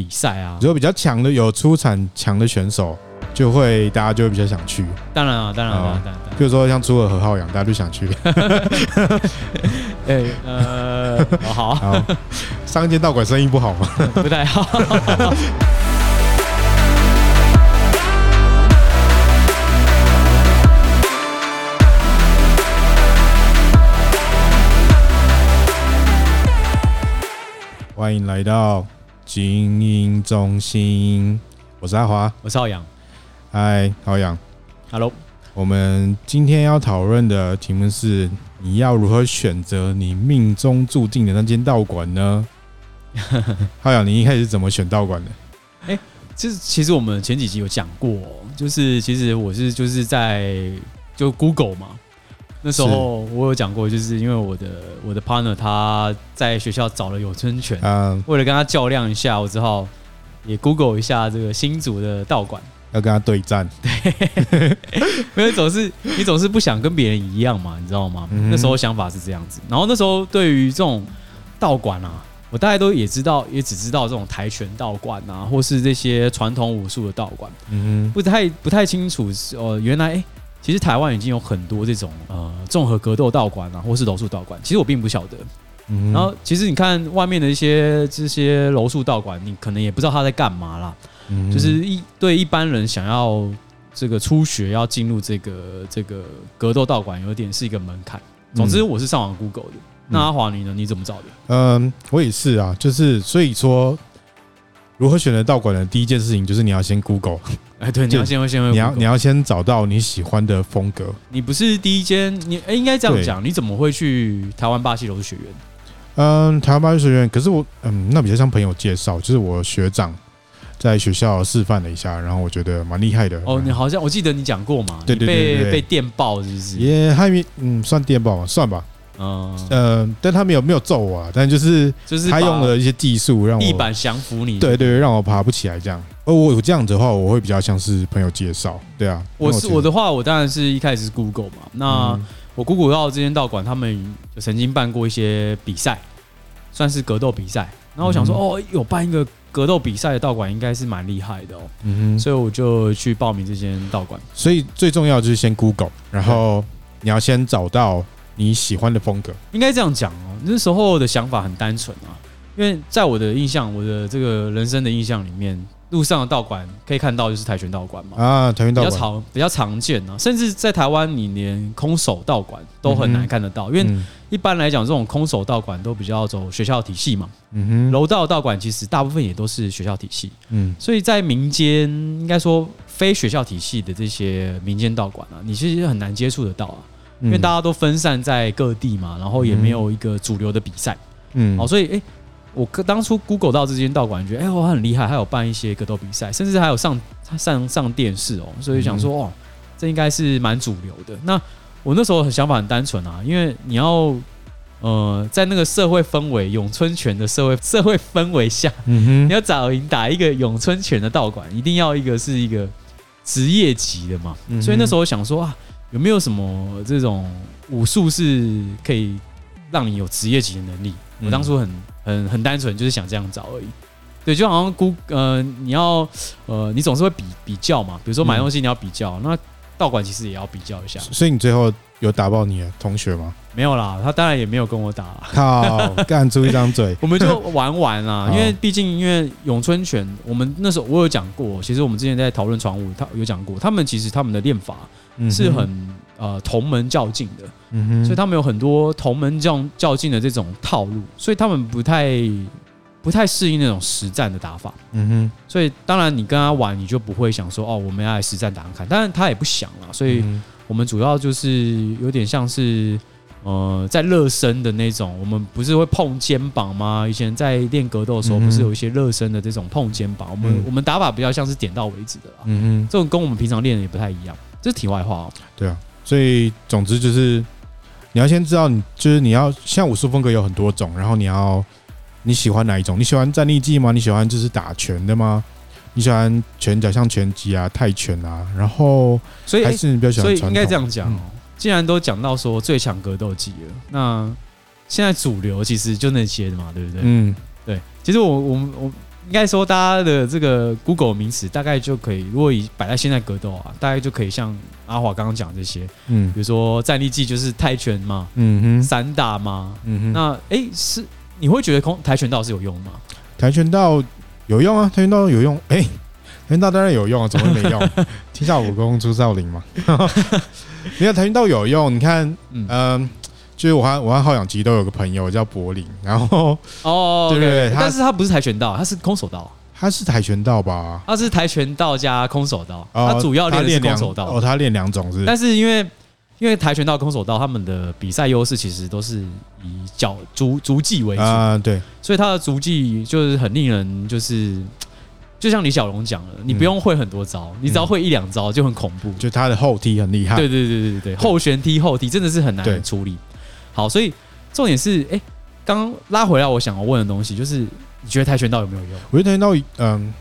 比赛啊，如果比较强的有出产强的选手，就会大家就会比较想去。当然啊，当然啊，当然。比如说像朱尔和浩洋，大家就想去。哎，呃，好，好，上一间道馆生意不好吗？不太好。欢迎来到精英中心，我是阿华，我是浩洋。嗨，浩洋，Hello。我们今天要讨论的题目是：你要如何选择你命中注定的那间道馆呢？浩洋，你一开始怎么选道馆的？哎，就是其实我们前几集有讲过，就是其实我是就是在就 Google 嘛。那时候我有讲过，就是因为我的我的 partner 他在学校找了有春拳，嗯，为了跟他较量一下，我只好也 Google 一下这个新竹的道馆，要跟他对战。对，因为总是你总是不想跟别人一样嘛，你知道吗？嗯、那时候想法是这样子。然后那时候对于这种道馆啊，我大概都也知道，也只知道这种跆拳道馆啊，或是这些传统武术的道馆，嗯，不太不太清楚哦，原来。其实台湾已经有很多这种呃综合格斗道馆啊，或是柔术道馆。其实我并不晓得。嗯。然后其实你看外面的一些这些柔术道馆，你可能也不知道他在干嘛啦。嗯。就是一对一般人想要这个初学要进入这个这个格斗道馆，有点是一个门槛。总之我是上网 Google 的。那阿华你呢？你怎么找的？嗯，我也是啊。就是所以说。如何选择道馆的第一件事情就是你要先 Google，哎，对，你要先会先会，你要你要先找到你喜欢的风格。你不是第一间，你哎，应该这样讲，你怎么会去台湾巴西柔术学院？嗯，台湾巴西学院，可是我嗯，那比较像朋友介绍，就是我学长在学校示范了一下，然后我觉得蛮厉害的。哦，你好像我记得你讲过嘛，对对对，被被电爆是不是？也还没，嗯，算电爆嘛，算吧。嗯呃，但他没有没有揍我啊，但就是就是他用了一些技术让我地板降服你，对对，让我爬不起来这样。而我有这样子的话，我会比较像是朋友介绍，对啊。我是我的话，我当然是一开始是 Google 嘛。那我 Google 到这间道馆，他们曾经办过一些比赛，算是格斗比赛。然后我想说，哦，有办一个格斗比赛的道馆，应该是蛮厉害的哦。嗯哼，所以我就去报名这间道馆。所以最重要就是先 Google，然后你要先找到。你喜欢的风格，应该这样讲哦。那时候的想法很单纯啊，因为在我的印象，我的这个人生的印象里面，路上的道馆可以看到就是跆拳道馆嘛。啊，跆拳道馆比较常比较常见啊，甚至在台湾，你连空手道馆都很难看得到，因为一般来讲，这种空手道馆都比较走学校体系嘛。嗯哼，柔道道馆其实大部分也都是学校体系。嗯，所以在民间，应该说非学校体系的这些民间道馆啊，你其实很难接触得到啊。因为大家都分散在各地嘛，然后也没有一个主流的比赛，嗯，好，所以哎，我当初 Google 到这间道馆，觉得哎，我很厉害，还有办一些格斗比赛，甚至还有上上上电视哦，所以想说哦，这应该是蛮主流的。那我那时候想法很单纯啊，因为你要呃，在那个社会氛围咏春拳的社会社会氛围下，嗯，你要找人打一个咏春拳的道馆，一定要一个是一个职业级的嘛，所以那时候我想说啊。有没有什么这种武术是可以让你有职业级的能力？我当初很很很单纯，就是想这样找而已。对，就好像估呃，你要呃，你总是会比比较嘛。比如说买东西你要比较，那道馆其实也要比较一下。所以你最后有打爆你的同学吗？没有啦，他当然也没有跟我打。靠，干出一张嘴，我们就玩玩啊。因为毕竟因为咏春拳，我们那时候我有讲过，其实我们之前在讨论传武，他有讲过，他们其实他们的练法。是很呃同门较劲的，嗯哼，所以他们有很多同门较较劲的这种套路，所以他们不太不太适应那种实战的打法，嗯哼，所以当然你跟他玩，你就不会想说哦，我们要来实战打看看，当然他也不想啦，所以我们主要就是有点像是呃在热身的那种，我们不是会碰肩膀吗？以前在练格斗的时候，不是有一些热身的这种碰肩膀，我们我们打法比较像是点到为止的啦，嗯哼，这种跟我们平常练的也不太一样。这是题外话哦。对啊，所以总之就是你要先知道，你就是你要像武术风格有很多种，然后你要你喜欢哪一种？你喜欢站立技吗？你喜欢就是打拳的吗？你喜欢拳脚像拳击啊、泰拳啊？然后所以还是你比较喜欢，所以应该这样讲哦。既然都讲到说最强格斗技了，那现在主流其实就那些的嘛，对不对？嗯，对。其实我我我应该说大家的这个 Google 名词大概就可以，如果以摆在现在格斗啊，大概就可以像阿华刚刚讲这些，嗯，比如说战力技就是泰拳嘛，嗯哼，散打嘛，嗯哼，那哎、欸、是你会觉得空跆拳道是有用吗？跆拳道有用啊，跆拳道有用，哎、欸，跆拳道当然有用啊，怎么会没用？天下武功出少林嘛，你看跆拳道有用，你看，嗯。呃就是我和我和浩洋其实都有个朋友叫柏林，然后哦，对对 对，但是他不是跆拳道，他是空手道，他是跆拳道吧？他是跆拳道加空手道，他主要练的是空手道。哦，他练两种是，但是因为因为跆拳道、空手道他们的比赛优势其实都是以脚足足技为主。啊，对，所以他的足技就是很令人就是，就像李小龙讲了，你不用会很多招，你只要会一两招就很恐怖，就他的后踢很厉害，对对对对对，后旋踢后踢真的是很难处理。好，所以重点是，哎、欸，刚刚拉回来，我想要问的东西就是，你觉得跆拳道有没有用？我觉得跆拳道，嗯，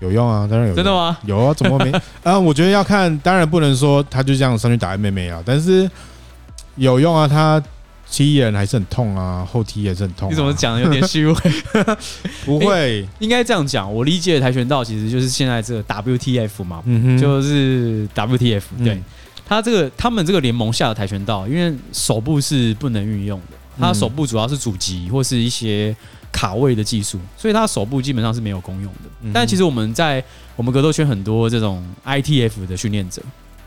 有用啊，当然有用。真的吗？有啊，怎么没？啊，我觉得要看，当然不能说他就这样上去打 MMA 啊，但是有用啊，他踢人还是很痛啊，后踢也是很痛、啊。你怎么讲的有点虚伪？不会，欸、应该这样讲。我理解的跆拳道其实就是现在这个 WTF 嘛，嗯哼，就是 WTF，对。嗯他这个他们这个联盟下的跆拳道，因为手部是不能运用的，他手部主要是阻击或是一些卡位的技术，所以他手部基本上是没有功用的。但其实我们在我们格斗圈很多这种 ITF 的训练者，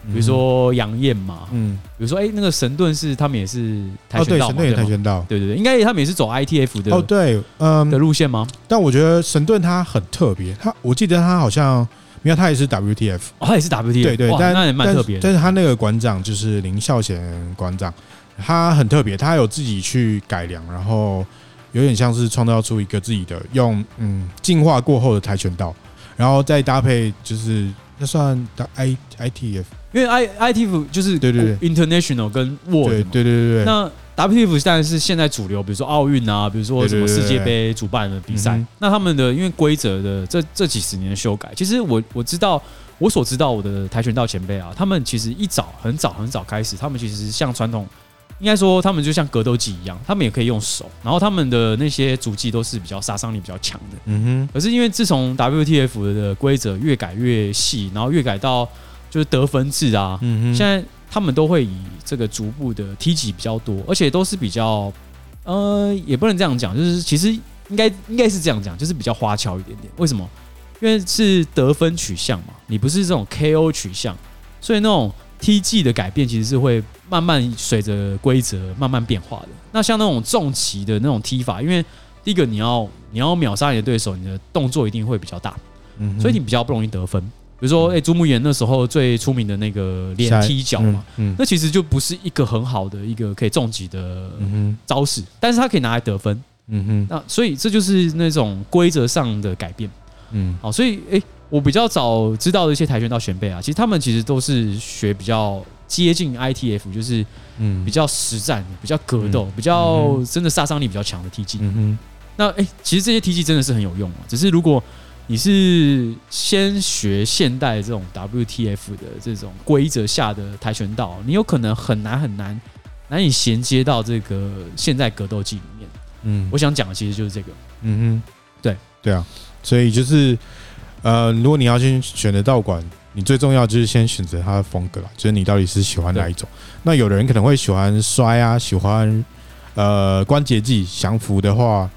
比如说杨燕嘛，嗯，比如说哎那个神盾是他们也是跆拳道嘛，对，跆拳道，对对对，应该他们也是走 ITF 的哦，对，嗯的路线吗？但我觉得神盾他很特别，他我记得他好像。因为他也是 WTF，哦，他也是 WTF，对对，但那也蛮特别。但是他那个馆长就是林孝贤馆长，他很特别，他有自己去改良，然后有点像是创造出一个自己的用嗯进化过后的跆拳道，然后再搭配就是那算 I ITF，因为 I ITF 就是对对对。International 跟 World，对对对对对，那。WTF 当然是现在主流，比如说奥运啊，比如说什么世界杯主办的比赛。那他们的因为规则的这这几十年的修改，其实我我知道我所知道我的跆拳道前辈啊，他们其实一早很早很早开始，他们其实像传统，应该说他们就像格斗技一样，他们也可以用手，然后他们的那些足技都是比较杀伤力比较强的。嗯哼。可是因为自从 WTF 的规则越改越细，然后越改到就是得分制啊，嗯哼，现在。他们都会以这个逐步的踢击比较多，而且都是比较，呃，也不能这样讲，就是其实应该应该是这样讲，就是比较花俏一点点。为什么？因为是得分取向嘛，你不是这种 KO 取向，所以那种踢技的改变其实是会慢慢随着规则慢慢变化的。那像那种重骑的那种踢法，因为第一个你要你要秒杀你的对手，你的动作一定会比较大，嗯，所以你比较不容易得分。比如说，哎，朱木炎那时候最出名的那个连踢脚嘛，那其实就不是一个很好的一个可以重击的招式，但是他可以拿来得分。嗯哼，那所以这就是那种规则上的改变。嗯，好，所以哎，我比较早知道的一些跆拳道前辈啊，其实他们其实都是学比较接近 ITF，就是嗯比较实战、比较格斗、比较真的杀伤力比较强的踢技。嗯哼，那哎，其实这些踢技真的是很有用啊，只是如果。你是先学现代这种 WTF 的这种规则下的跆拳道，你有可能很难很难难以衔接到这个现在格斗技里面。嗯，我想讲的其实就是这个。嗯哼，对对啊，所以就是呃，如果你要先选择道馆，你最重要就是先选择它的风格啦，就是你到底是喜欢哪一种。那有的人可能会喜欢摔啊，喜欢呃关节技降服的话，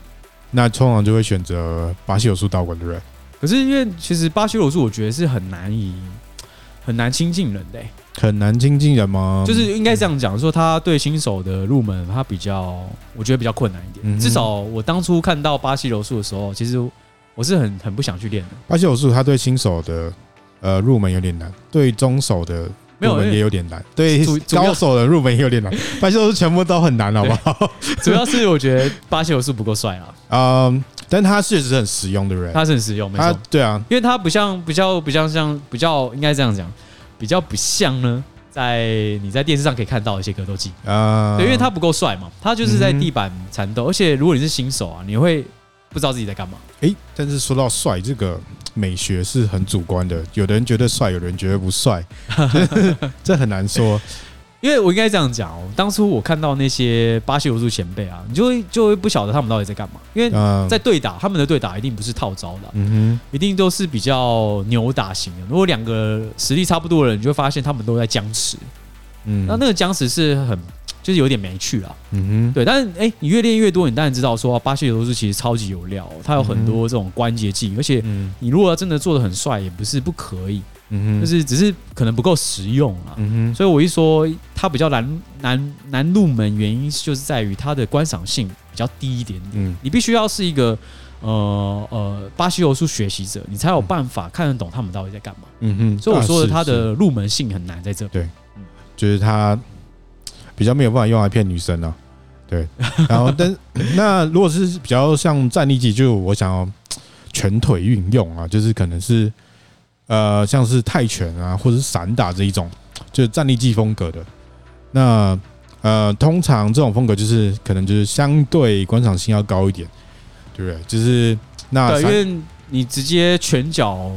那通常就会选择巴西柔术道馆的人。可是因为其实巴西柔术，我觉得是很难以很难亲近人的、欸，很难亲近人吗？就是应该这样讲，说他对新手的入门，他比较我觉得比较困难一点。嗯、至少我当初看到巴西柔术的时候，其实我是很很不想去练的。巴西柔术他对新手的呃入门有点难，对中手的入门也有点难，对高手的入门也有点难。巴西柔术全部都很难，好不好？主要是我觉得巴西柔术不够帅啊。嗯。但他确实是很实用的人，他是很实用，没错，对啊，因为他不像，比较比较像，比较应该这样讲，比较不像呢，在你在电视上可以看到一些格斗技。啊，对，因为他不够帅嘛，他就是在地板缠斗，而且如果你是新手啊，你会不知道自己在干嘛。诶，但是说到帅，这个美学是很主观的，有的人觉得帅，有的人觉得不帅，这很难说。因为我应该这样讲哦，当初我看到那些巴西柔术前辈啊，你就会就会不晓得他们到底在干嘛。因为在对打，他们的对打一定不是套招的，嗯哼，一定都是比较扭打型的。如果两个实力差不多的人，你就会发现他们都在僵持。嗯，那那个僵持是很。就是有点没趣啊，嗯哼，对，但是哎、欸，你越练越多，你当然知道说巴西柔术其实超级有料，它有很多这种关节技，而且你如果要真的做的很帅，也不是不可以，嗯哼，就是只是可能不够实用啊，嗯哼，所以我一说它比较难难难入门，原因就是在于它的观赏性比较低一点点，嗯，你必须要是一个呃呃巴西柔术学习者，你才有办法看得懂他们到底在干嘛，嗯哼，所以我说的它的入门性很难在这，对，就是它。比较没有办法用来骗女生啊，对。然后，但那如果是比较像站立技，就我想要全腿运用啊，就是可能是呃，像是泰拳啊，或者是散打这一种，就是战力技风格的。那呃，通常这种风格就是可能就是相对观赏性要高一点，对不对？就是那因为你直接拳脚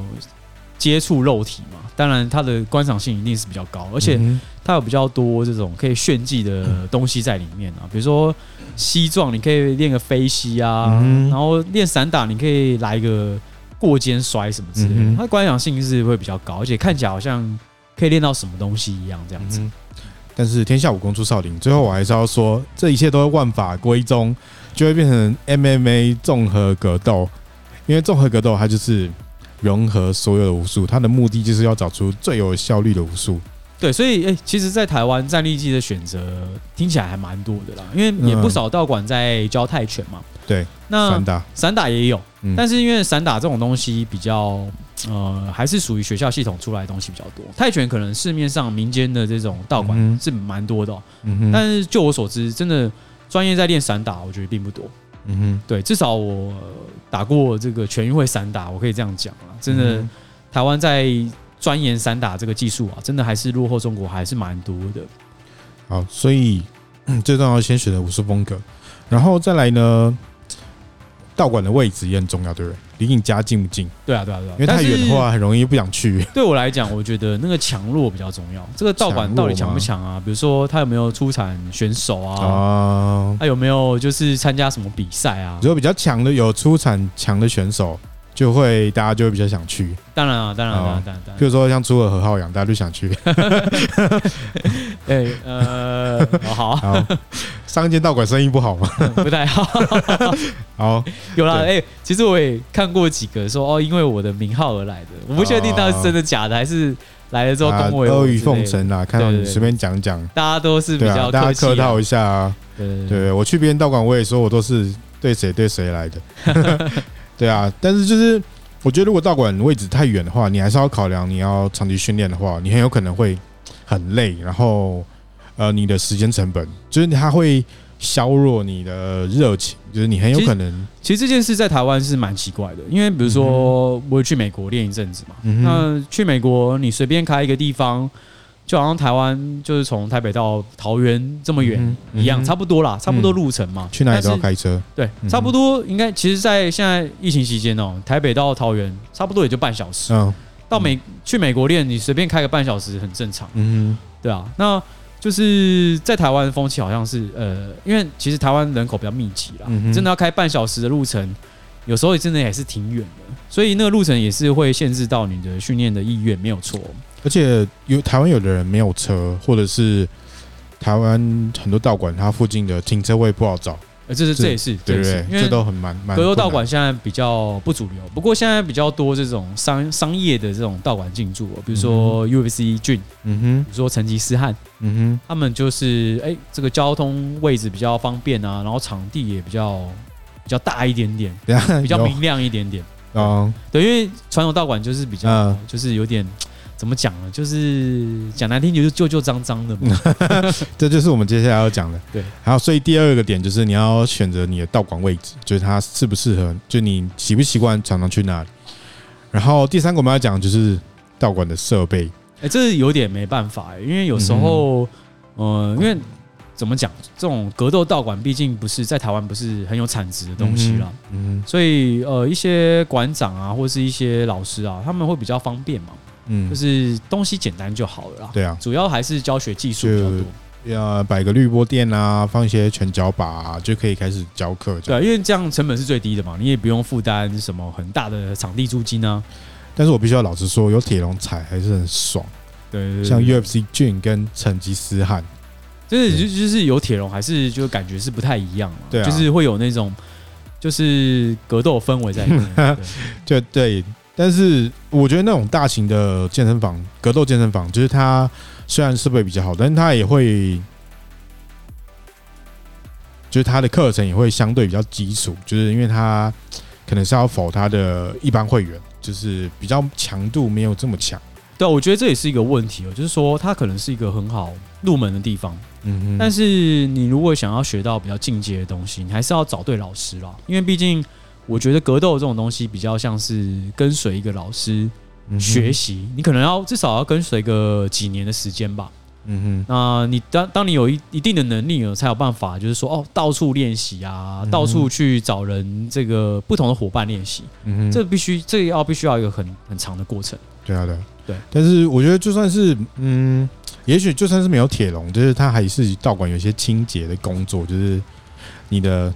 接触肉体嘛，当然它的观赏性一定是比较高，而且。它有比较多这种可以炫技的东西在里面啊，比如说膝撞，你可以练个飞膝啊，然后练散打，你可以来一个过肩摔什么之类的，它观赏性是会比较高，而且看起来好像可以练到什么东西一样这样子。但是天下武功出少林，最后我还是要说，这一切都是万法归宗，就会变成 MMA 综合格斗，因为综合格斗它就是融合所有的武术，它的目的就是要找出最有效率的武术。对，所以诶、欸，其实，在台湾站立技的选择听起来还蛮多的啦，因为也不少道馆在教泰拳嘛。对，那散打散打也有，但是因为散打这种东西比较呃，还是属于学校系统出来的东西比较多。泰拳可能市面上民间的这种道馆是蛮多的，但是就我所知，真的专业在练散打，我觉得并不多。嗯哼，对，至少我打过这个全运会散打，我可以这样讲啊，真的台湾在。钻研散打这个技术啊，真的还是落后中国还是蛮多的。好，所以最重要先选择武术风格，然后再来呢，道馆的位置也很重要，对不对？离你家近不近？对啊，对啊，对啊。因为太远的话，很容易不想去。对我来讲，我觉得那个强弱比较重要。这个道馆到底强不强啊？比如说他有没有出产选手啊？他有没有就是参加什么比赛啊？如果比较强的有出产强的选手。就会大家就会比较想去，当然啊，当然，当然，当然。比如说像出了何浩洋，大家就想去。哎，呃，好，好。上间道馆生意不好吗？不太好。好，有啦。哎，其实我也看过几个说哦，因为我的名号而来的，我不确定到底是真的假的，还是来了之后恭维我。阿谀奉承啦，看到你随便讲讲，大家都是比较大家客套一下啊。对对，我去别人道馆，我也说我都是对谁对谁来的。对啊，但是就是我觉得，如果道馆位置太远的话，你还是要考量，你要长期训练的话，你很有可能会很累，然后呃，你的时间成本就是它会削弱你的热情，就是你很有可能。其实这件事在台湾是蛮奇怪的，因为比如说我去美国练一阵子嘛，那去美国你随便开一个地方。就好像台湾就是从台北到桃园这么远一样，差不多啦，差不多路程嘛。去哪里都要开车。对，差不多应该，其实，在现在疫情期间哦，台北到桃园差不多也就半小时。嗯。到美去美国练，你随便开个半小时很正常。嗯。对啊，那就是在台湾的风气好像是呃，因为其实台湾人口比较密集啦，真的要开半小时的路程，有时候也真的也是挺远的，所以那个路程也是会限制到你的训练的意愿，没有错。而且有台湾有的人没有车，或者是台湾很多道馆，它附近的停车位不好找。呃，这是这也是对对对，这都很蛮蛮。格斗道馆现在比较不主流，不过现在比较多这种商商业的这种道馆进驻，比如说 UFC Gym，嗯哼，比如说成吉思汗，嗯哼，他们就是哎，这个交通位置比较方便啊，然后场地也比较比较大一点点，比较明亮一点点。嗯，对，因为传统道馆就是比较就是有点。怎么讲呢？就是讲难听，就是旧旧脏脏的嘛。这就是我们接下来要讲的。对，好，所以第二个点就是你要选择你的道馆位置，就是它适不适合，就你习不习惯常常去那里。然后第三个我们要讲就是道馆的设备。哎，这是有点没办法，因为有时候，嗯，因为怎么讲，这种格斗道馆毕竟不是在台湾不是很有产值的东西了。嗯，所以呃，一些馆长啊，或是一些老师啊，他们会比较方便嘛。嗯，就是东西简单就好了啦。对啊，主要还是教学技术比较多。要摆个滤波垫啊，放一些拳脚把啊，就可以开始教课。对啊，因为这样成本是最低的嘛，你也不用负担什么很大的场地租金啊。但是我必须要老实说，有铁笼踩还是很爽。对，像 UFC Jun 跟成吉思汗，就是就就是有铁笼还是就感觉是不太一样嘛。对啊，就是会有那种就是格斗氛围在里面。对 就对，但是我觉得那种大型的健身房，格斗健身房，就是它。虽然设备比较好，但是它也会，就是它的课程也会相对比较基础，就是因为它可能是要否它的一般会员，就是比较强度没有这么强。对，我觉得这也是一个问题哦，就是说它可能是一个很好入门的地方，嗯哼，但是你如果想要学到比较进阶的东西，你还是要找对老师啦，因为毕竟我觉得格斗这种东西比较像是跟随一个老师。学习，你可能要至少要跟随个几年的时间吧。嗯哼，那你当当你有一一定的能力了，才有办法，就是说哦，到处练习啊，到处去找人，这个不同的伙伴练习。嗯哼，这必须，这要必须要一个很很长的过程。对啊，对对。但是我觉得，就算是嗯，也许就算是没有铁笼，就是他还是道馆有一些清洁的工作，就是你的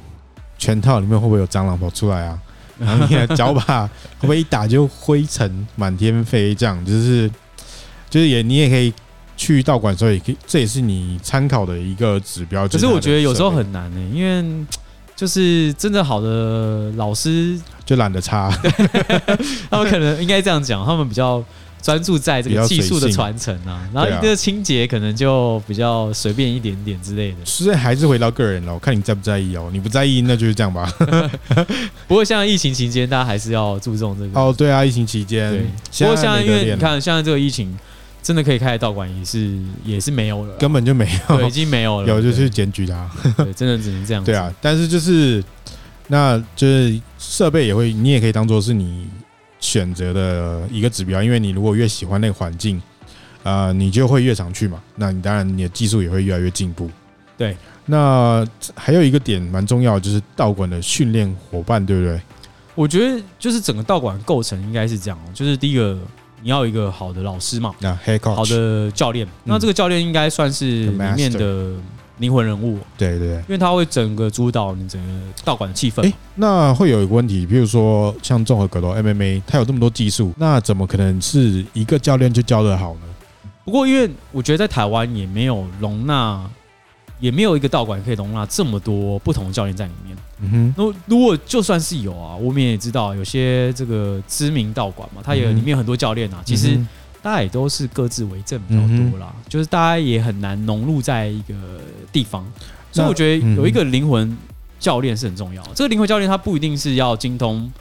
拳套里面会不会有蟑螂跑出来啊？然后你的脚把会不会一打就灰尘满天飞？这样就是，就是也你也可以去道馆，时候也可以这也是你参考的一个指标。可是我觉得有时候很难呢、欸，因为就是真的好的老师就懒得擦，他们可能应该这样讲，他们比较。专注在这个技术的传承啊，然后一个清洁可能就比较随便一点点之类的。所以还是回到个人了，我看你在不在意哦。你不在意，那就是这样吧。不过像疫情期间，大家还是要注重这个。哦，对啊，疫情期间。不过像因为你看，现在这个疫情真的可以开的道馆也是也是没有了，根本就没有，对，已经没有了。有就是检举他。对，真的只能这样。对啊，但是就是，那就是设备也会，你也可以当做是你。选择的一个指标，因为你如果越喜欢那个环境，啊、呃，你就会越常去嘛。那你当然你的技术也会越来越进步。对，那还有一个点蛮重要，就是道馆的训练伙伴，对不对？我觉得就是整个道馆构成应该是这样，就是第一个你要有一个好的老师嘛，那好的教练，那这个教练应该算是里面的。灵魂人物，对对，因为他会整个主导你整个道馆的气氛。哎，那会有一个问题，比如说像综合格斗 MMA，它有这么多技术，那怎么可能是一个教练就教得好呢？不过，因为我觉得在台湾也没有容纳，也没有一个道馆可以容纳这么多不同的教练在里面。嗯哼，那如果就算是有啊，我们也知道有些这个知名道馆嘛，它也里面有很多教练啊，其实。大家也都是各自为政比较多啦，就是大家也很难融入在一个地方，所以我觉得有一个灵魂教练是很重要。这个灵魂教练他不一定是要精通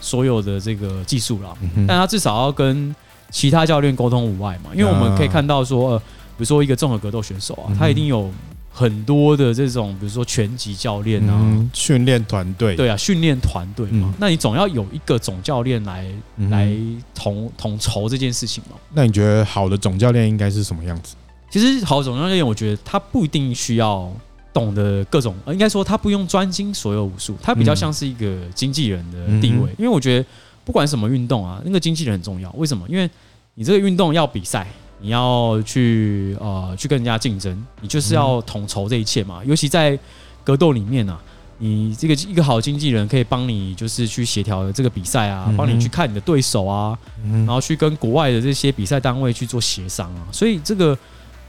所有的这个技术啦，但他至少要跟其他教练沟通无碍嘛。因为我们可以看到说，呃，比如说一个综合格斗选手啊，他一定有。很多的这种，比如说拳击教练啊，训练团队，对啊，训练团队嘛，嗯、那你总要有一个总教练来、嗯、来统统筹这件事情嘛。那你觉得好的总教练应该是什么样子？其实好的总教练，我觉得他不一定需要懂得各种，应该说他不用专精所有武术，他比较像是一个经纪人的地位。嗯、因为我觉得不管什么运动啊，那个经纪人很重要。为什么？因为你这个运动要比赛。你要去呃去跟人家竞争，你就是要统筹这一切嘛。尤其在格斗里面啊，你这个一个好的经纪人可以帮你，就是去协调这个比赛啊，帮你去看你的对手啊，然后去跟国外的这些比赛单位去做协商啊。所以这个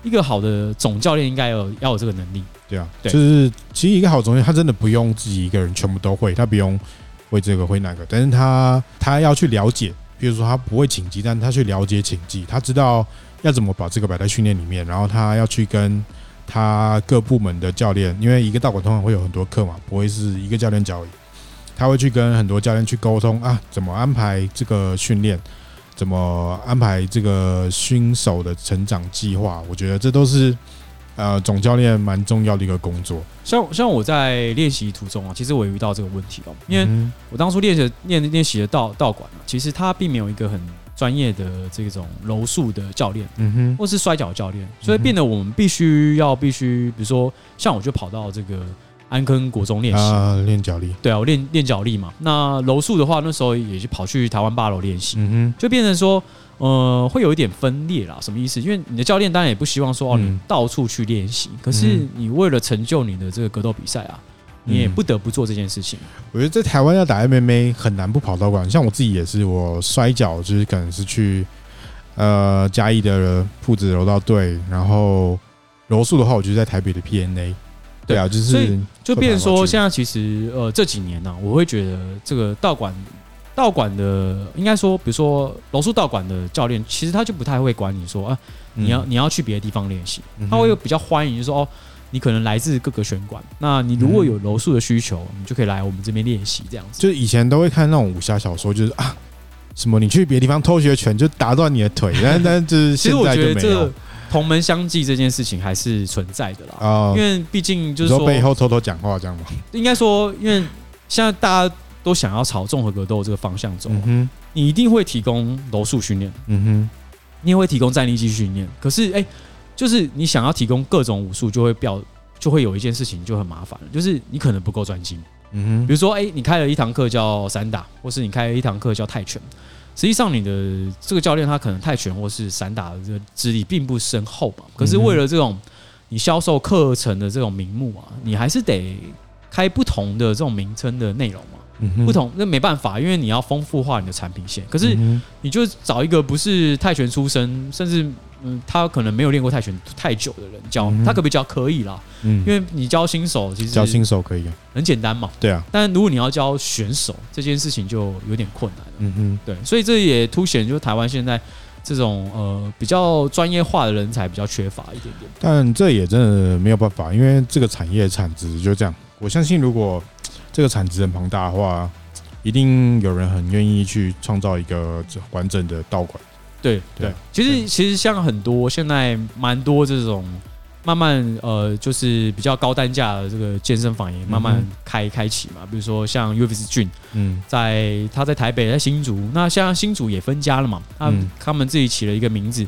一个好的总教练应该有要有这个能力。对啊，就是其实一个好总教练，他真的不用自己一个人全部都会，他不用会这个会那个，但是他他要去了解，比如说他不会请技，但他去了解请技，他知道。要怎么把这个摆在训练里面？然后他要去跟他各部门的教练，因为一个道馆通常会有很多课嘛，不会是一个教练教。他会去跟很多教练去沟通啊，怎么安排这个训练，怎么安排这个新手的成长计划。我觉得这都是呃总教练蛮重要的一个工作。像像我在练习途中啊，其实我也遇到这个问题哦，因为我当初练习练练习的道道馆啊，其实他并没有一个很。专业的这种柔术的教练，嗯哼，或是摔跤教练，所以变得我们必须要必须，比如说像我就跑到这个安坑国中练习啊，练脚力。对啊，我练练脚力嘛。那柔术的话，那时候也就跑去台湾八楼练习，嗯哼，就变成说，呃，会有一点分裂啦。什么意思？因为你的教练当然也不希望说哦，你到处去练习，嗯、可是你为了成就你的这个格斗比赛啊，你也不得不做这件事情。我觉得在台湾要打 MMA 很难不跑道馆，像我自己也是，我摔跤就是可能是去呃嘉义的铺子柔道队，然后柔术的话，我就是在台北的 PNA。对啊，就是就变成说，现在其实呃这几年呢、啊，我会觉得这个道馆道馆的应该说，比如说柔术道馆的教练，其实他就不太会管你说啊，你要你要去别的地方练习，他会有比较欢迎，就是说哦，你可能来自各个选管，那你如果有柔术的需求，你就可以来我们这边练习这样子。就是以前都会看那种武侠小说，就是啊什么你去别的地方偷学拳就打断你的腿，但但就是现在就没有。同门相忌这件事情还是存在的啦，啊，因为毕竟就是说背后偷偷讲话这样吗？应该说，因为现在大家都想要朝综合格斗这个方向走，你一定会提供柔术训练，嗯哼，你也会提供站立技训练。可是，哎，就是你想要提供各种武术，就会表就会有一件事情就很麻烦了，就是你可能不够专心，嗯哼。比如说，哎，你开了一堂课叫散打，或是你开了一堂课叫泰拳。实际上，你的这个教练他可能泰拳或是散打的这个资历并不深厚嘛。可是为了这种你销售课程的这种名目啊，你还是得开不同的这种名称的内容嘛。不同那没办法，因为你要丰富化你的产品线。可是你就找一个不是泰拳出身，甚至。嗯，他可能没有练过泰拳太久的人教他可不可以教？可以啦，嗯，因为你教新手其实教新手可以很简单嘛，对啊。但如果你要教选手这件事情就有点困难了，嗯嗯，对，所以这也凸显就是台湾现在这种呃比较专业化的人才比较缺乏一点点。但这也真的没有办法，因为这个产业产值就这样。我相信如果这个产值很庞大的话，一定有人很愿意去创造一个完整的道馆。对对，其实其实像很多现在蛮多这种慢慢呃，就是比较高单价的这个健身房也慢慢开开启嘛。比如说像 UFC Gym，嗯，在他在台北在新竹，那像新竹也分家了嘛。他他们自己起了一个名字，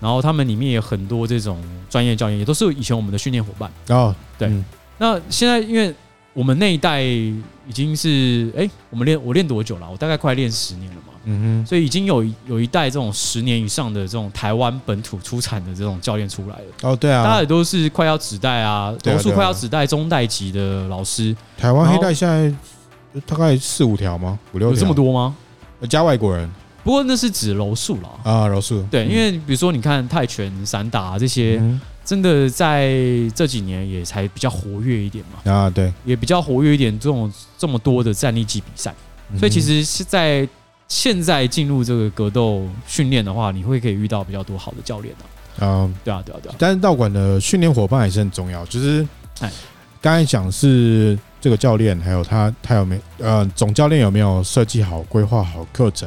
然后他们里面有很多这种专业教练，也都是以前我们的训练伙伴。哦，对。那现在因为我们那一代已经是哎，我们练我练多久了？我大概快练十年了嘛。嗯哼，所以已经有有一代这种十年以上的这种台湾本土出产的这种教练出来了。哦，对啊，大家也都是快要指代啊，柔术快要指代中代级的老师。台湾黑带现在大概四五条吗？五六条？有这么多吗？加外国人。不过那是指柔术了啊，柔术。对，因为比如说你看泰拳、散打这些，真的在这几年也才比较活跃一点嘛。啊，对，也比较活跃一点。这种这么多的战力级比赛，所以其实是在。现在进入这个格斗训练的话，你会可以遇到比较多好的教练的。嗯，对啊，对啊，对啊。但是道馆的训练伙伴还是很重要。就是，哎，刚才讲是这个教练，还有他，他有没有呃总教练有没有设计好、规划好课程，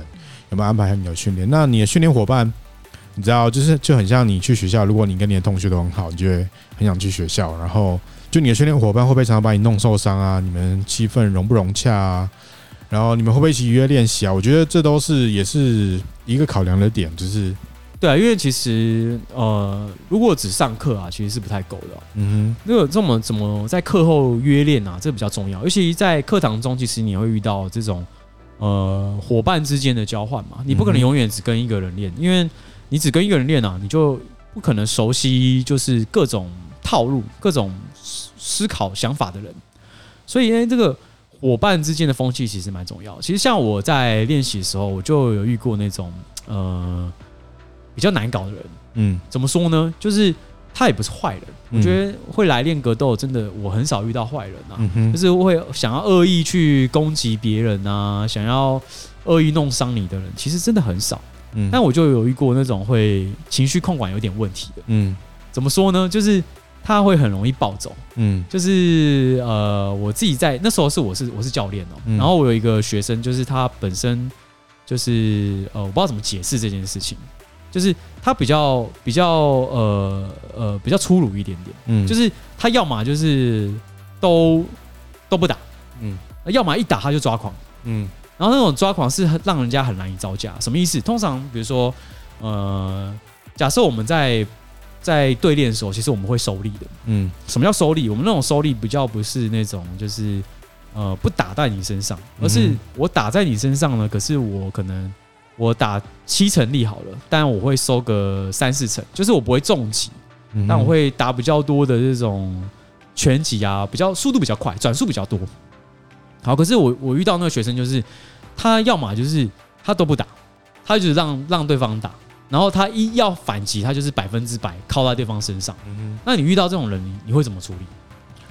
有没有安排好你的训练？那你的训练伙伴，你知道，就是就很像你去学校，如果你跟你的同学都很好，你就会很想去学校。然后，就你的训练伙伴会不会常常把你弄受伤啊？你们气氛融不融洽啊？然后你们会不会一起约练习啊？我觉得这都是也是一个考量的点，就是对啊，因为其实呃，如果只上课啊，其实是不太够的。嗯哼，那个这么怎么在课后约练啊？这比较重要，尤其在课堂中，其实你会遇到这种呃伙伴之间的交换嘛。你不可能永远只跟一个人练，因为你只跟一个人练啊，你就不可能熟悉就是各种套路、各种思考想法的人。所以，因为，这个。伙伴之间的风气其实蛮重要。其实像我在练习的时候，我就有遇过那种呃比较难搞的人。嗯，怎么说呢？就是他也不是坏人。我觉得会来练格斗，真的我很少遇到坏人啊。就是会想要恶意去攻击别人啊，想要恶意弄伤你的人，其实真的很少。嗯，但我就有遇过那种会情绪控管有点问题的。嗯，怎么说呢？就是。他会很容易暴走，嗯，就是呃，我自己在那时候是我是我是教练哦，然后我有一个学生，就是他本身就是呃，我不知道怎么解释这件事情，就是他比较比较呃呃比较粗鲁一点点，嗯，就是他要么就是都都不打，嗯，要么一打他就抓狂，嗯，然后那种抓狂是让人家很难以招架，什么意思？通常比如说呃，假设我们在在对练的时候，其实我们会收力的。嗯，什么叫收力？我们那种收力比较不是那种就是呃不打在你身上，而是我打在你身上呢。可是我可能我打七成力好了，但我会收个三四成，就是我不会重击，但我会打比较多的这种拳击啊，比较速度比较快，转速比较多。好，可是我我遇到那个学生就是他要么就是他都不打，他就是让让对方打。然后他一要反击，他就是百分之百靠在对方身上。嗯，那你遇到这种人，你你会怎么处理？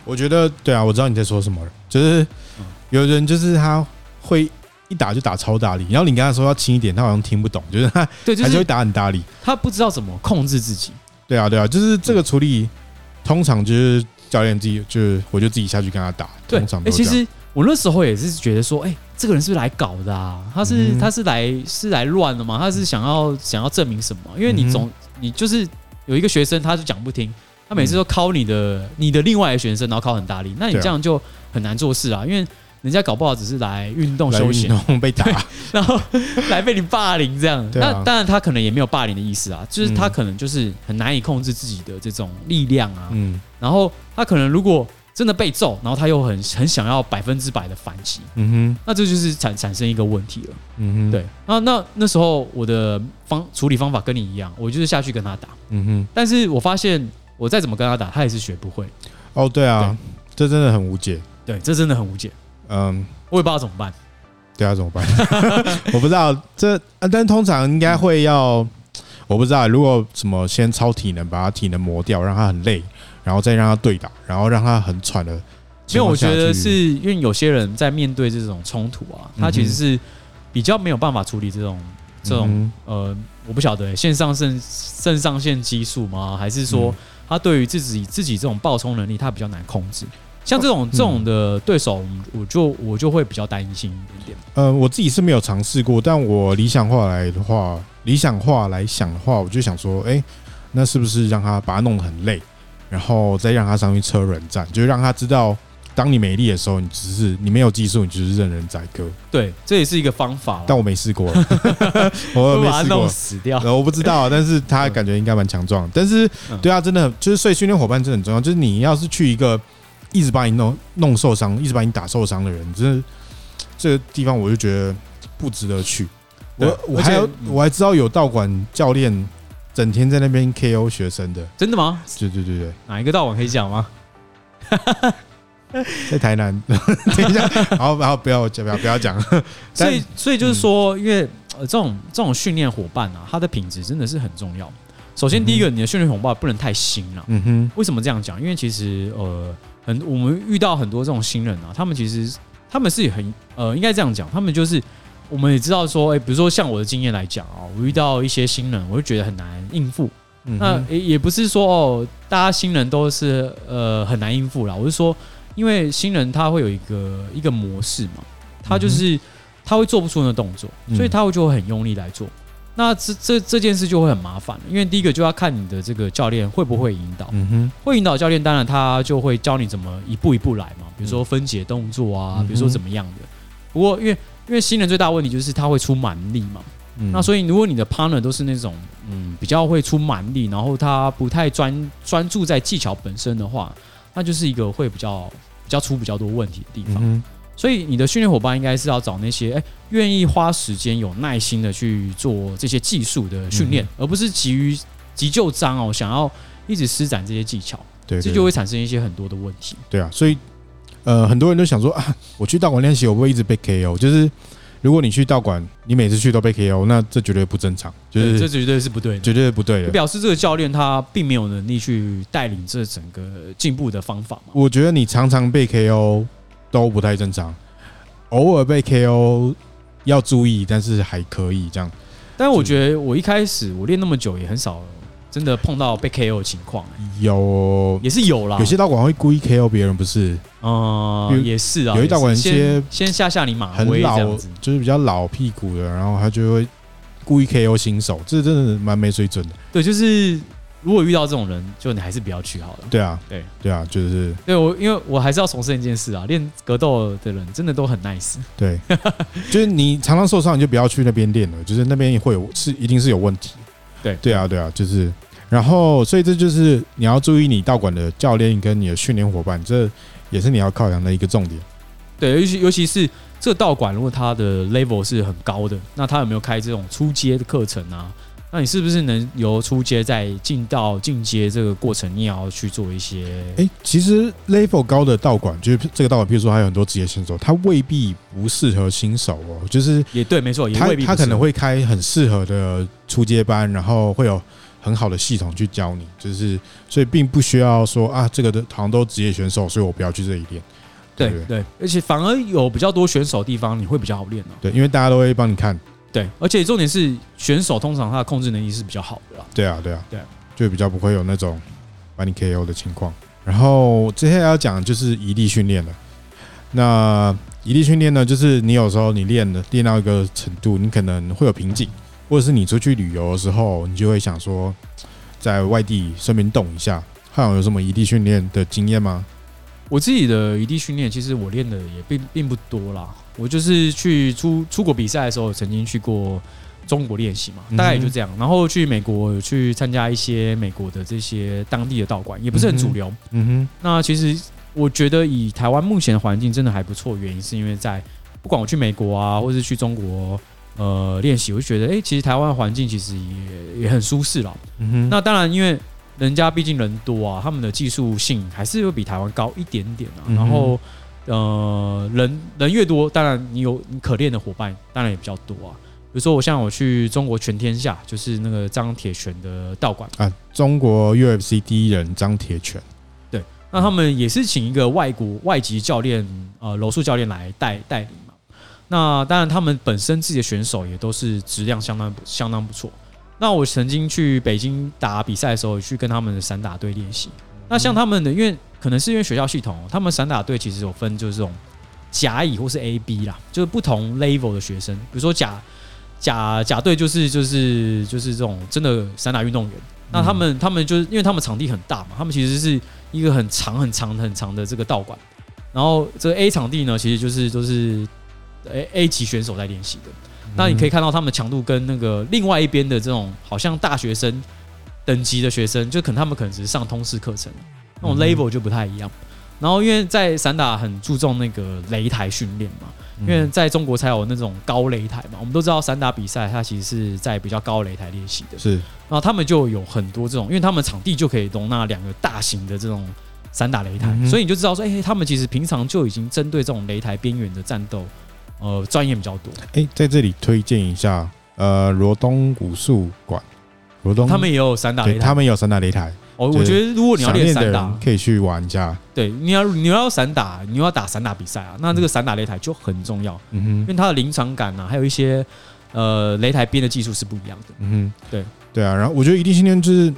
我觉得对啊，我知道你在说什么了。就是有人就是他会一打就打超大力，然后你跟他说要轻一点，他好像听不懂，就是他对，就是会打很大力，他不知道怎么控制自己。对啊，对啊，就是这个处理，通常就是教练自己，就是我就自己下去跟他打。对，通常哎，其实我那时候也是觉得说，哎。这个人是不是来搞的啊？他是他是来是来乱的吗？他是想要想要证明什么？因为你总你就是有一个学生，他就讲不听，他每次都考你的你的另外一个学生，然后考很大力，那你这样就很难做事啊。因为人家搞不好只是来运动休闲，被打，然后来被你霸凌这样。那当然他可能也没有霸凌的意思啊，就是他可能就是很难以控制自己的这种力量啊。嗯，然后他可能如果。真的被揍，然后他又很很想要百分之百的反击，嗯哼，那这就是产产生一个问题了，嗯哼，对，那那那时候我的方处理方法跟你一样，我就是下去跟他打，嗯哼，但是我发现我再怎么跟他打，他也是学不会，哦，对啊，对。这真的很无解，对，这真的很无解，嗯，我也不知道怎么办，对啊，怎么办？我不知道这，但通常应该会要，我不知道如果什么先超体能，把他体能磨掉，让他很累。然后再让他对打，然后让他很喘的。因为我觉得是因为有些人在面对这种冲突啊，他其实是比较没有办法处理这种这种呃，我不晓得线上肾肾上腺激素吗？还是说他对于自己自己这种爆冲能力他比较难控制？像这种这种的对手，我就我就会比较担心一点点。呃，我自己是没有尝试过，但我理想化来的话，理想化来想的话，我就想说，哎，那是不是让他把他弄得很累？然后再让他上去车轮战，就是让他知道，当你没力的时候，你只是你没有技术，你就是任人宰割。对，这也是一个方法。但我没试过，我没试过死掉。我不知道，但是他感觉应该蛮强壮。但是，对啊，真的就是所以训练伙伴真的很重要。就是你要是去一个一直把你弄弄受伤，一直把你打受伤的人，真的这个地方，我就觉得不值得去。我我还有我还知道有道馆教练。整天在那边 KO 学生的，真的吗？对对对对，哪一个道馆可以讲吗？在台南，等一下，好，然后不要不要不要讲。所以所以就是说，因为呃这种这种训练伙伴啊，他的品质真的是很重要。首先第一个，你的训练伙伴不能太新了。嗯哼。为什么这样讲？因为其实呃很我们遇到很多这种新人啊，他们其实他们是很呃应该这样讲，他们就是。我们也知道说，哎，比如说像我的经验来讲啊，我遇到一些新人，我就觉得很难应付。那也也不是说哦，大家新人都是呃很难应付啦。我是说，因为新人他会有一个一个模式嘛，他就是他会做不出那动作，所以他会就会很用力来做。那这这这件事就会很麻烦，因为第一个就要看你的这个教练会不会引导。嗯哼，会引导教练，当然他就会教你怎么一步一步来嘛，比如说分解动作啊，比如说怎么样的。不过因为因为新人最大问题就是他会出蛮力嘛，嗯、那所以如果你的 partner 都是那种嗯比较会出蛮力，然后他不太专专注在技巧本身的话，那就是一个会比较比较出比较多问题的地方。嗯、所以你的训练伙伴应该是要找那些哎愿意花时间、有耐心的去做这些技术的训练，嗯、而不是急于急就章哦，想要一直施展这些技巧，对，这就会产生一些很多的问题。对啊，所以。呃，很多人都想说啊，我去道馆练习，我不会一直被 KO。就是如果你去道馆，你每次去都被 KO，那这绝对不正常。就是这绝对是不对的，绝对不对的。表示这个教练他并没有能力去带领这整个进步的方法嘛。我觉得你常常被 KO 都不太正常，偶尔被 KO 要注意，但是还可以这样。但我觉得我一开始我练那么久也很少。真的碰到被 KO 的情况，有也是有啦。有些道馆会故意 KO 别人，不是？哦，也是啊。有一道馆先先下下你马威这样子，就是比较老屁股的，然后他就会故意 KO 新手，这真的蛮没水准的。对，就是如果遇到这种人，就你还是不要去好了。对啊，对对啊，就是对我，因为我还是要重申一件事啊，练格斗的人真的都很 nice。对，就是你常常受伤，你就不要去那边练了，就是那边会有是一定是有问题。对对啊，对啊，就是。然后，所以这就是你要注意你道馆的教练跟你的训练伙伴，这也是你要考量的一个重点。对，尤其尤其是这个道馆，如果它的 level 是很高的，那它有没有开这种初阶的课程啊？那你是不是能由初阶再进到进阶这个过程，你也要去做一些？哎，其实 level 高的道馆，就是这个道馆，比如说还有很多职业选手，他未必不适合新手哦。就是也对，没错，他他可能会开很适合的初阶班，然后会有。很好的系统去教你，就是所以并不需要说啊，这个的好像都职业选手，所以我不要去这里练。对对，对，而且反而有比较多选手的地方，你会比较好练哦。对，因为大家都会帮你看。对，而且重点是选手通常他的控制能力是比较好的。对啊，对啊，对，就比较不会有那种把你 KO 的情况。然后接下来要讲的就是移力训练了。那移力训练呢，就是你有时候你练的练到一个程度，你可能会有瓶颈。或者是你出去旅游的时候，你就会想说，在外地顺便动一下。汉有有什么异地训练的经验吗？我自己的异地训练，其实我练的也并并不多啦。我就是去出出国比赛的时候，曾经去过中国练习嘛，大概也就这样。然后去美国有去参加一些美国的这些当地的道馆，也不是很主流。嗯哼。那其实我觉得以台湾目前的环境真的还不错，原因是因为在不管我去美国啊，或是去中国。呃，练习我就觉得，哎、欸，其实台湾环境其实也也很舒适了。嗯哼。那当然，因为人家毕竟人多啊，他们的技术性还是会比台湾高一点点啊。然后，呃，人人越多，当然你有你可练的伙伴，当然也比较多啊。比如说，我像我去中国全天下，就是那个张铁拳的道馆啊，中国 UFC 第一人张铁拳。对，那他们也是请一个外国外籍教练，呃，柔术教练来带带领。那当然，他们本身自己的选手也都是质量相当相当不错。那我曾经去北京打比赛的时候，去跟他们的散打队练习。那像他们的，因为可能是因为学校系统，他们散打队其实有分，就是这种甲乙或是 A、B 啦，就是不同 level 的学生。比如说甲甲甲队就是就是就是这种真的散打运动员。那他们他们就是因为他们场地很大嘛，他们其实是一个很长很长很长的这个道馆。然后这个 A 场地呢，其实就是都是。A A 级选手在练习的，那你可以看到他们强度跟那个另外一边的这种好像大学生等级的学生，就可能他们可能只是上通识课程，那种 level 就不太一样。然后因为在散打很注重那个擂台训练嘛，因为在中国才有那种高擂台嘛。我们都知道散打比赛它其实是在比较高擂台练习的，是。然后他们就有很多这种，因为他们场地就可以容纳两个大型的这种散打擂台，所以你就知道说，哎，他们其实平常就已经针对这种擂台边缘的战斗。呃，专业比较多。哎、欸，在这里推荐一下，呃，罗东武术馆，罗东他们也有散打擂台，他们也有散打擂台。哦，我觉得如果你要练散打，可以去玩一下。对，你要你要散打，你要打散打比赛啊，那这个散打擂台就很重要。嗯哼，因为它的临场感啊，还有一些呃擂台边的技术是不一样的。嗯哼，对对啊。然后我觉得一定训练就是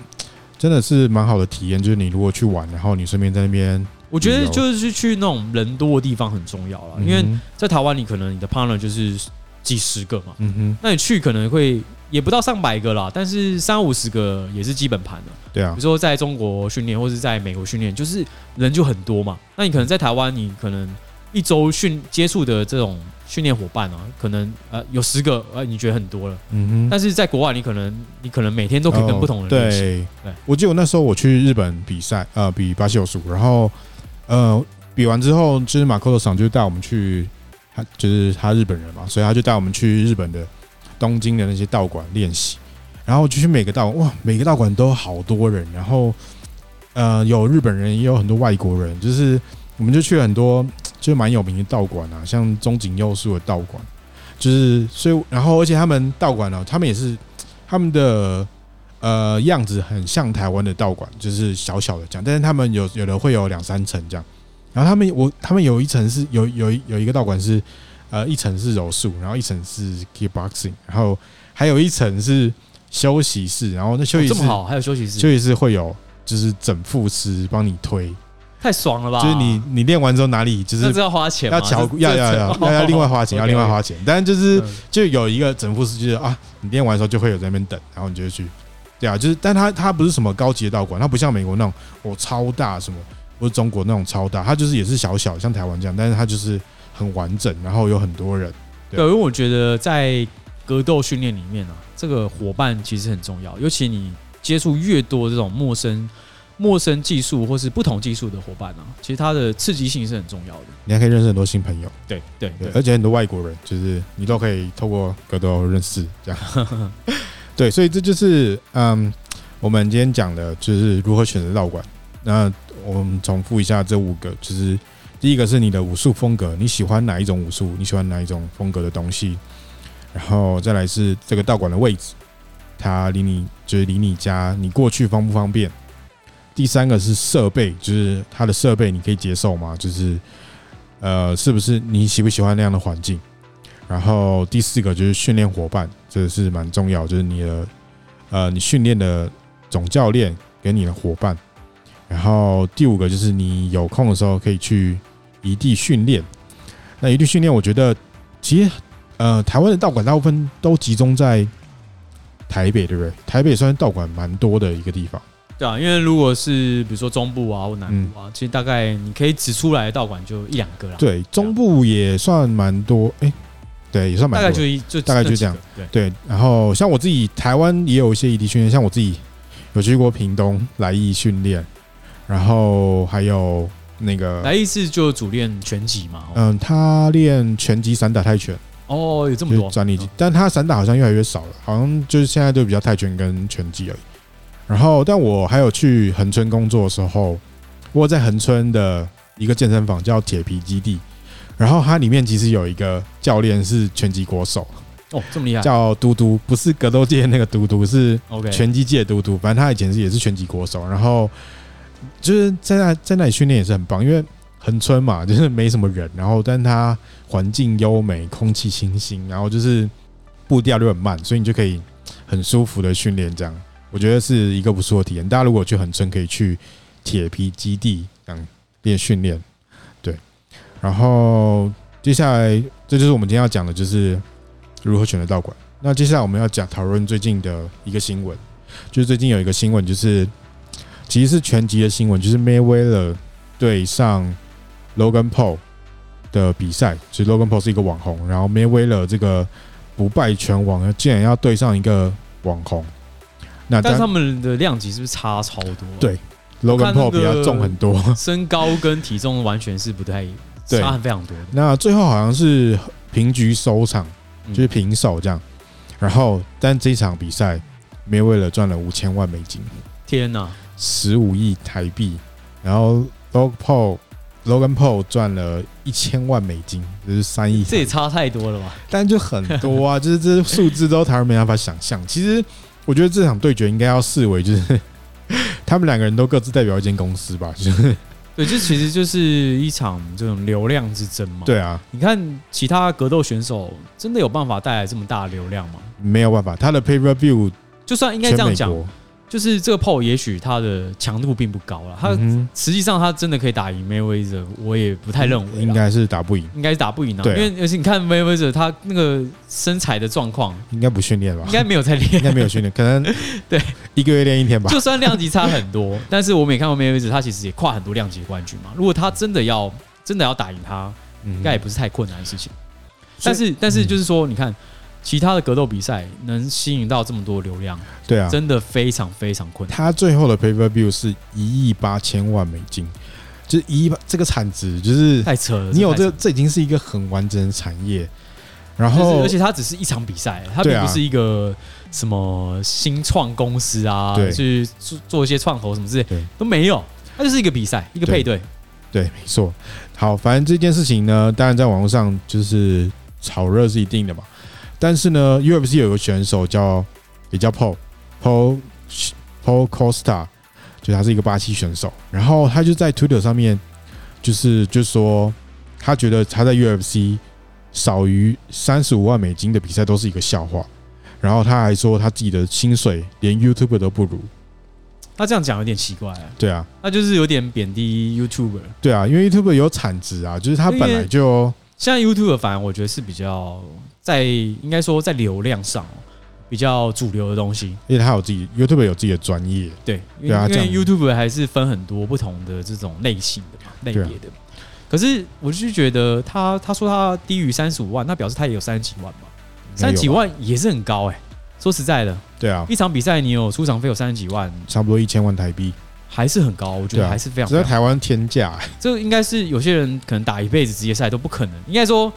真的是蛮好的体验，就是你如果去玩，然后你顺便在那边。我觉得就是去那种人多的地方很重要了，因为在台湾你可能你的 partner 就是几十个嘛，嗯哼，那你去可能会也不到上百个啦，但是三五十个也是基本盘的。对啊，比如说在中国训练或是在美国训练，就是人就很多嘛。那你可能在台湾，你可能一周训接触的这种训练伙伴啊，可能呃有十个，呃你觉得很多了，嗯哼。但是在国外，你可能你可能每天都可以跟不同人。对，对，我记得我那时候我去日本比赛，呃，比巴西柔术，然后。呃，比完之后，就是马克多桑就带我们去，他就是他日本人嘛，所以他就带我们去日本的东京的那些道馆练习，然后就去每个道馆，哇，每个道馆都好多人，然后呃，有日本人，也有很多外国人，就是我们就去了很多，就蛮有名的道馆啊，像中井佑树的道馆，就是所以，然后而且他们道馆呢，他们也是他们的。呃，样子很像台湾的道馆，就是小小的这样，但是他们有有的会有两三层这样，然后他们我他们有一层是有有有一个道馆是，呃，一层是柔术，然后一层是 kickboxing，然后还有一层是休息室，然后那休息室、哦、这么好，还有休息室，休息室会有就是整副师帮你推，太爽了吧？就是你你练完之后哪里就是要花钱，要乔要要要要要另外花钱，要 另外花钱，但就是就有一个整副师，就是啊，你练完之后就会有在那边等，然后你就去。对啊，就是，但它它不是什么高级的道馆，它不像美国那种哦超大什么，不是中国那种超大，它就是也是小小像台湾这样，但是它就是很完整，然后有很多人。对，对，因为我觉得在格斗训练里面啊，这个伙伴其实很重要，尤其你接触越多这种陌生、陌生技术或是不同技术的伙伴啊，其实它的刺激性是很重要的。你还可以认识很多新朋友，对对对，而且很多外国人，就是你都可以透过格斗认识这样。对，所以这就是嗯，我们今天讲的就是如何选择道馆。那我们重复一下这五个，就是第一个是你的武术风格，你喜欢哪一种武术？你喜欢哪一种风格的东西？然后再来是这个道馆的位置，它离你就是离你家，你过去方不方便？第三个是设备，就是它的设备你可以接受吗？就是呃，是不是你喜不喜欢那样的环境？然后第四个就是训练伙伴，这是蛮重要，就是你的呃，你训练的总教练跟你的伙伴。然后第五个就是你有空的时候可以去异地训练。那异地训练，我觉得其实呃，台湾的道馆大部分都集中在台北，对不对？台北算是道馆蛮多的一个地方。对啊，因为如果是比如说中部啊或南部啊，嗯、其实大概你可以指出来的道馆就一两个了。对，中部也算蛮多，哎，对，也算蛮多。大概就一就大概就这样。对对。然后像我自己，台湾也有一些异地训练，像我自己有去过屏东来义训练。然后还有那个来义是就主练拳击嘛？嗯，他练拳击、散打、泰拳。哦，有这么多专利，但他散打好像越来越少了，好像就是现在都比较泰拳跟拳击而已。然后，但我还有去恒春工作的时候，我在恒春的一个健身房叫铁皮基地，然后它里面其实有一个教练是拳击国手。哦，这么厉害！叫嘟嘟，不是格斗界那个嘟嘟，是拳击界的嘟嘟。反正他以前是也是拳击国手，然后。就是在那在那里训练也是很棒，因为横村嘛，就是没什么人，然后但它环境优美，空气清新，然后就是步调又很慢，所以你就可以很舒服的训练。这样我觉得是一个不错的体验。大家如果去横村，可以去铁皮基地这样练训练。对，然后接下来这就是我们今天要讲的，就是如何选择道馆。那接下来我们要讲讨论最近的一个新闻，就是最近有一个新闻就是。其实是全集的新闻，就是 Mayweather 对上 Logan Paul 的比赛。其实 Logan Paul 是一个网红，然后 Mayweather 这个不败拳王，竟然要对上一个网红。那但他们的量级是不是差超多？对，Logan Paul 比较重很多，身高跟体重完全是不太差很非常多。那最后好像是平局收场，就是平手这样。然后，但这场比赛 Mayweather 赚了五千万美金。天哪！十五亿台币，然后 Logan Paul Logan Paul 赚了一千万美金，就是三亿。这也差太多了吧？但就很多啊，就是这数字都台湾没办法想象。其实我觉得这场对决应该要视为就是 他们两个人都各自代表一间公司吧？就是对，这其实就是一场这种流量之争嘛。对啊，你看其他格斗选手真的有办法带来这么大的流量吗？没有办法，他的 Pay Per View 就算应该这样讲。就是这个 Paul 也许它的强度并不高了，它实际上它真的可以打赢 Mayweather，我也不太认为，应该是打不赢，应该是打不赢的，因为而且你看 Mayweather 他那个身材的状况，应该不训练吧？应该没有在练，应该没有训练，可能 对一个月练一天吧。就算量级差很多，但是我们也看过 Mayweather，他其实也跨很多量级冠军嘛。如果他真的要真的要打赢他，应该也不是太困难的事情。但是但是就是说，你看。其他的格斗比赛能吸引到这么多流量，对啊，真的非常非常困难。他最后的 pay per view 是一亿八千万美金，就是一亿这个产值就是太扯了。你有这这已经是一个很完整的产业，然后而且它只是一场比赛，它并不是一个什么新创公司啊，去做做一些创投什么之类都没有，它就是一个比赛，一个配对。对，没错。好，反正这件事情呢，当然在网络上就是炒热是一定的嘛。但是呢，UFC 有个选手叫也叫 Paul Paul Paul Costa，就他是一个巴西选手。然后他就在 Twitter 上面，就是就说他觉得他在 UFC 少于三十五万美金的比赛都是一个笑话。然后他还说他自己的薪水连 YouTuber 都不如。他这样讲有点奇怪啊。对啊，那就是有点贬低 YouTuber。对啊，因为 YouTuber 有产值啊，就是他本来就像 YouTuber，反而我觉得是比较。在应该说在流量上比较主流的东西，因为他有自己 YouTube 有自己的专业，对，因为 YouTube 还是分很多不同的这种类型的嘛，类别的。可是我就觉得他他说他低于三十五万，那表示他也有三十几万嘛，三十几万也是很高哎，说实在的，对啊，一场比赛你有出场费有三十几万，差不多一千万台币，还是很高。我觉得还是非常，在台湾天价。这个应该是有些人可能打一辈子职业赛都不可能。应该说，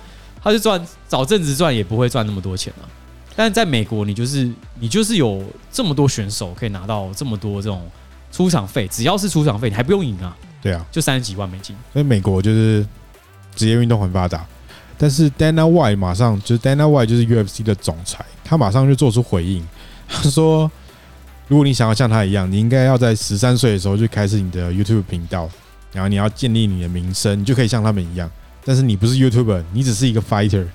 他就赚找正职赚也不会赚那么多钱啊。但是在美国，你就是你就是有这么多选手可以拿到这么多这种出场费，只要是出场费，你还不用赢啊。对啊，就三十几万美金。所以美国就是职业运动很发达。但是 Dana White 马上就是 Dana White 就是 UFC 的总裁，他马上就做出回应，他 说：“如果你想要像他一样，你应该要在十三岁的时候就开始你的 YouTube 频道，然后你要建立你的名声，你就可以像他们一样。但是你不是 YouTuber，你只是一个 Fighter。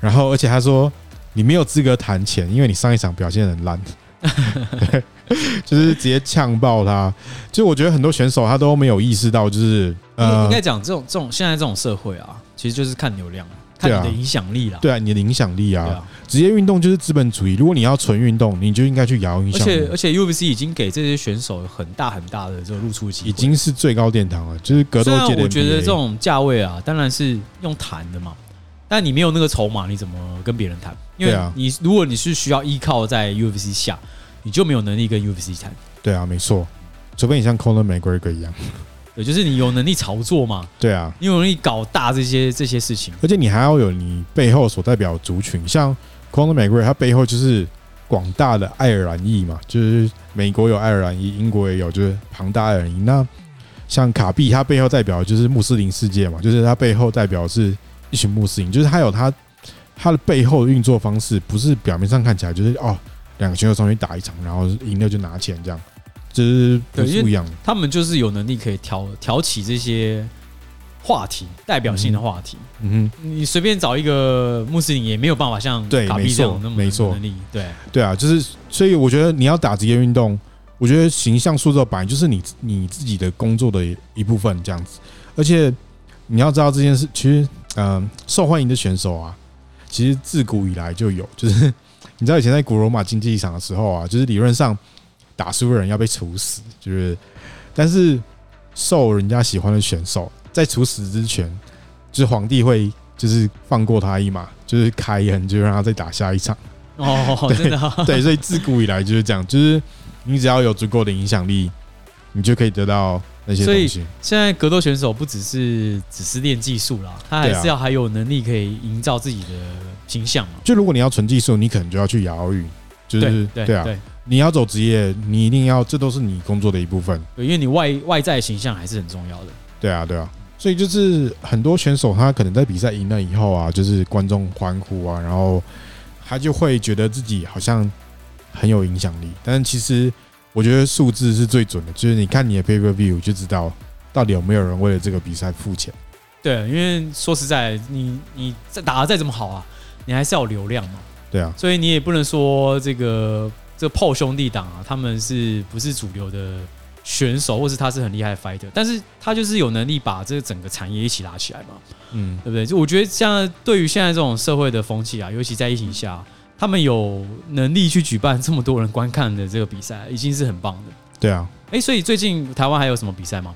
然后，而且他说你没有资格谈钱，因为你上一场表现很烂，就是直接呛爆他。就我觉得很多选手他都没有意识到，就是呃，应该讲这种这种现在这种社会啊。”其实就是看流量，看你的影响力啦。对啊，你的影响力啊。职业运动就是资本主义。如果你要纯运动，你就应该去摇影响。而且而且，UFC 已经给这些选手很大很大的这个露出机会，已经是最高殿堂了。就是格斗界的。我觉得这种价位啊，当然是用谈的嘛。但你没有那个筹码，你怎么跟别人谈？因为你如果你是需要依靠在 UFC 下，你就没有能力跟 UFC 谈。对啊，没错。除非你像 Conor McGregor 一样。对，就是你有能力炒作嘛？对啊，你有能力搞大这些这些事情，而且你还要有你背后所代表族群，像 Conor McGregor，他背后就是广大的爱尔兰裔嘛，就是美国有爱尔兰裔，英国也有，就是庞大爱尔兰裔。那像卡币，他背后代表的就是穆斯林世界嘛，就是他背后代表的是一群穆斯林，就是他有他他的背后的运作方式，不是表面上看起来就是哦，两个选手上去打一场，然后赢了就拿钱这样。就是不一样，他们就是有能力可以挑挑起这些话题，代表性的话题。嗯哼，你随便找一个穆斯林也没有办法像卡比这样那么没错能力。对对啊，就是所以我觉得你要打职业运动，我觉得形象塑造本来就是你你自己的工作的一部分这样子。而且你要知道这件事，其实嗯，受欢迎的选手啊，其实自古以来就有，就是你知道以前在古罗马竞技场的时候啊，就是理论上。打输的人要被处死，就是，但是受人家喜欢的选手，在处死之前，就是皇帝会就是放过他一马，就是开恩，就让他再打下一场。哦，对真的、哦，对，所以自古以来就是这样，就是你只要有足够的影响力，你就可以得到那些东西。所以现在格斗选手不只是只是练技术啦，他还是要还有能力可以营造自己的形象嘛。就如果你要纯技术，你可能就要去亚奥运，就是对，对啊。对你要走职业，你一定要，这都是你工作的一部分。对，因为你外外在形象还是很重要的。对啊，对啊。所以就是很多选手，他可能在比赛赢了以后啊，就是观众欢呼啊，然后他就会觉得自己好像很有影响力。但是其实我觉得数字是最准的，就是你看你的 pay per view 就知道到底有没有人为了这个比赛付钱。对，因为说实在，你你再打的再怎么好啊，你还是要有流量嘛。对啊。所以你也不能说这个。这个 PO 兄弟党啊，他们是不是主流的选手，或是他是很厉害的 fighter，但是他就是有能力把这个整个产业一起拉起来嘛，嗯，对不对？就我觉得，像对于现在这种社会的风气啊，尤其在疫情下，他们有能力去举办这么多人观看的这个比赛，已经是很棒的。对啊，哎，所以最近台湾还有什么比赛吗？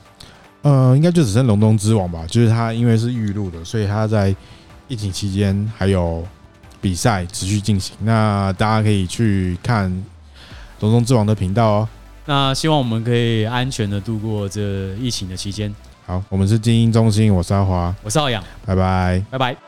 呃，应该就只剩龙东之王吧，就是他因为是预录的，所以他在疫情期间还有。比赛持续进行，那大家可以去看《龙中之王》的频道哦。那希望我们可以安全的度过这疫情的期间。好，我们是精英中心，我是阿华，我是奥阳，拜拜，拜拜。